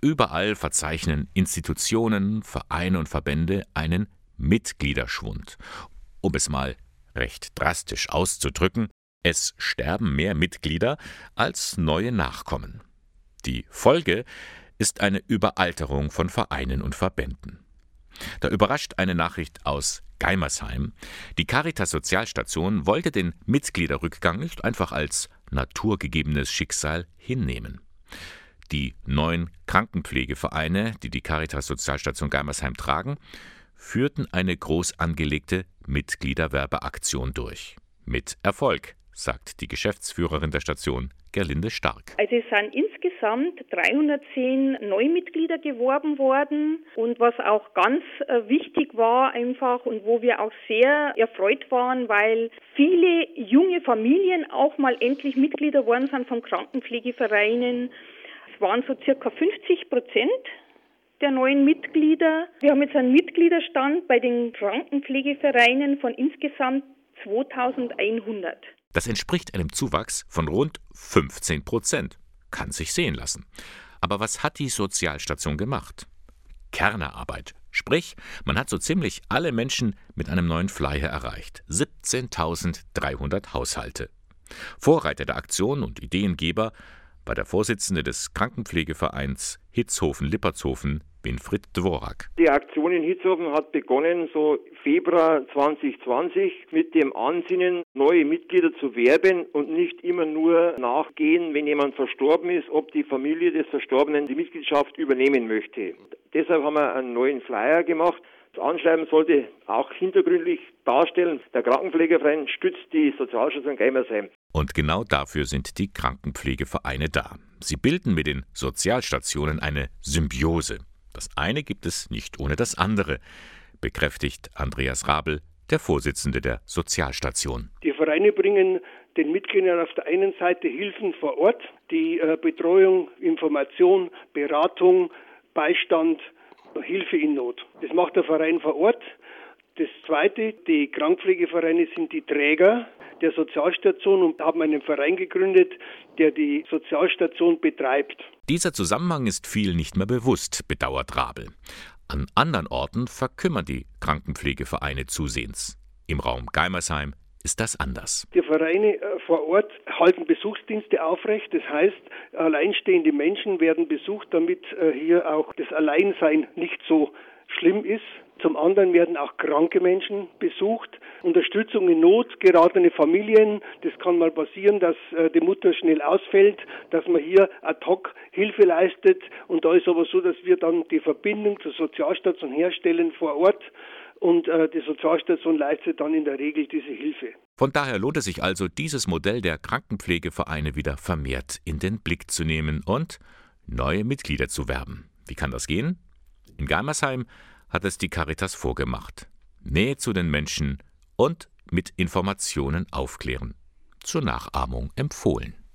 Überall verzeichnen Institutionen, Vereine und Verbände einen Mitgliederschwund. Um es mal recht drastisch auszudrücken, es sterben mehr Mitglieder als neue Nachkommen. Die Folge ist eine Überalterung von Vereinen und Verbänden. Da überrascht eine Nachricht aus Geimersheim. Die Caritas Sozialstation wollte den Mitgliederrückgang nicht einfach als naturgegebenes Schicksal hinnehmen. Die neun Krankenpflegevereine, die die Caritas Sozialstation Geimersheim tragen, führten eine groß angelegte Mitgliederwerbeaktion durch. Mit Erfolg, sagt die Geschäftsführerin der Station, Gerlinde Stark. Also es sind insgesamt 310 Neumitglieder geworben worden und was auch ganz äh, wichtig war einfach und wo wir auch sehr erfreut waren, weil viele junge Familien auch mal endlich Mitglieder worden sind von Krankenpflegevereinen. Waren so circa 50 Prozent der neuen Mitglieder. Wir haben jetzt einen Mitgliederstand bei den Krankenpflegevereinen von insgesamt 2100. Das entspricht einem Zuwachs von rund 15 Prozent. Kann sich sehen lassen. Aber was hat die Sozialstation gemacht? Kernerarbeit. Sprich, man hat so ziemlich alle Menschen mit einem neuen Flyer erreicht. 17.300 Haushalte. Vorreiter der Aktion und Ideengeber war der Vorsitzende des Krankenpflegevereins Hitzhofen-Lippertshofen, Winfried Dvorak. Die Aktion in Hitzhofen hat begonnen so Februar 2020 mit dem Ansinnen, neue Mitglieder zu werben und nicht immer nur nachgehen, wenn jemand verstorben ist, ob die Familie des Verstorbenen die Mitgliedschaft übernehmen möchte. Deshalb haben wir einen neuen Flyer gemacht. Das Anschreiben sollte auch hintergründlich darstellen, der Krankenpflegeverein stützt die Sozialstation Geimersheim. Und genau dafür sind die Krankenpflegevereine da. Sie bilden mit den Sozialstationen eine Symbiose. Das eine gibt es nicht ohne das andere, bekräftigt Andreas Rabel, der Vorsitzende der Sozialstation. Die Vereine bringen den Mitgliedern auf der einen Seite Hilfen vor Ort, die äh, Betreuung, Information, Beratung, Beistand, Hilfe in Not. Das macht der Verein vor Ort. Das Zweite, die Krankpflegevereine sind die Träger der Sozialstation und haben einen Verein gegründet, der die Sozialstation betreibt. Dieser Zusammenhang ist viel nicht mehr bewusst, bedauert Rabel. An anderen Orten verkümmern die Krankenpflegevereine zusehends. Im Raum Geimersheim ist das anders. Die Vereine äh, vor Ort halten Besuchsdienste aufrecht. Das heißt, alleinstehende Menschen werden besucht, damit äh, hier auch das Alleinsein nicht so schlimm ist. Zum anderen werden auch kranke Menschen besucht, Unterstützung in Not, geratene Familien. Das kann mal passieren, dass äh, die Mutter schnell ausfällt, dass man hier ad hoc Hilfe leistet. Und da ist aber so, dass wir dann die Verbindung zur Sozialstation herstellen vor Ort und äh, die Sozialstation leistet dann in der Regel diese Hilfe. Von daher lohnt es sich also, dieses Modell der Krankenpflegevereine wieder vermehrt in den Blick zu nehmen und neue Mitglieder zu werben. Wie kann das gehen? In Geimersheim hat es die Caritas vorgemacht. Nähe zu den Menschen und mit Informationen aufklären. Zur Nachahmung empfohlen.